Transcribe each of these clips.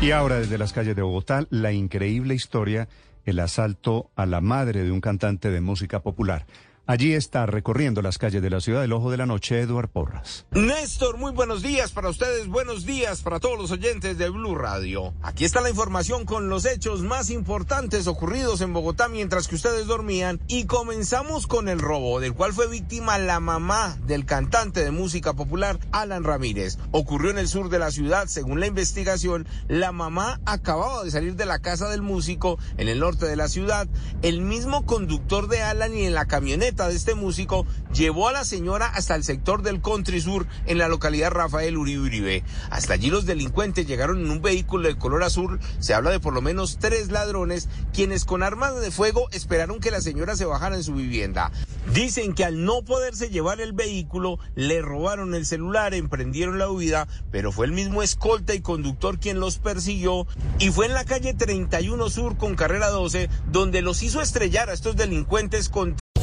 Y ahora desde las calles de Bogotá, la increíble historia, el asalto a la madre de un cantante de música popular. Allí está recorriendo las calles de la ciudad del Ojo de la Noche, Eduard Porras. Néstor, muy buenos días para ustedes, buenos días para todos los oyentes de Blue Radio. Aquí está la información con los hechos más importantes ocurridos en Bogotá mientras que ustedes dormían y comenzamos con el robo del cual fue víctima la mamá del cantante de música popular Alan Ramírez. Ocurrió en el sur de la ciudad, según la investigación, la mamá acababa de salir de la casa del músico en el norte de la ciudad. El mismo conductor de Alan y en la camioneta de este músico llevó a la señora hasta el sector del Country Sur en la localidad Rafael Uribe Uribe. Hasta allí los delincuentes llegaron en un vehículo de color azul. Se habla de por lo menos tres ladrones quienes con armas de fuego esperaron que la señora se bajara en su vivienda. Dicen que al no poderse llevar el vehículo le robaron el celular, emprendieron la huida, pero fue el mismo escolta y conductor quien los persiguió y fue en la calle 31 Sur con carrera 12 donde los hizo estrellar a estos delincuentes con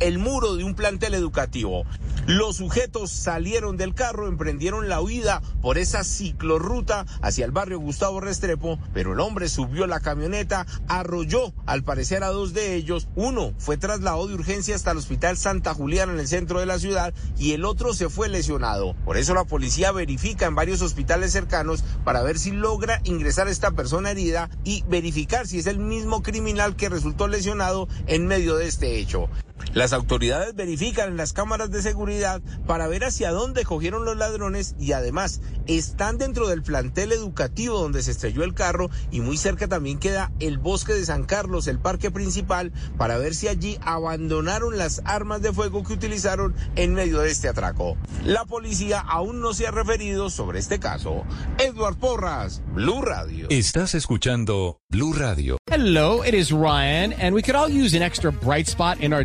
El muro de un plantel educativo. Los sujetos salieron del carro, emprendieron la huida por esa ciclorruta hacia el barrio Gustavo Restrepo, pero el hombre subió la camioneta, arrolló al parecer a dos de ellos. Uno fue trasladado de urgencia hasta el hospital Santa Juliana en el centro de la ciudad y el otro se fue lesionado. Por eso la policía verifica en varios hospitales cercanos para ver si logra ingresar a esta persona herida y verificar si es el mismo criminal que resultó lesionado en medio de este hecho. Las autoridades verifican en las cámaras de seguridad para ver hacia dónde cogieron los ladrones y además están dentro del plantel educativo donde se estrelló el carro y muy cerca también queda el bosque de San Carlos, el parque principal, para ver si allí abandonaron las armas de fuego que utilizaron en medio de este atraco. La policía aún no se ha referido sobre este caso. Edward Porras, Blue Radio. Estás escuchando Blue Radio. Hello, it is Ryan, and we could all use an extra bright spot in our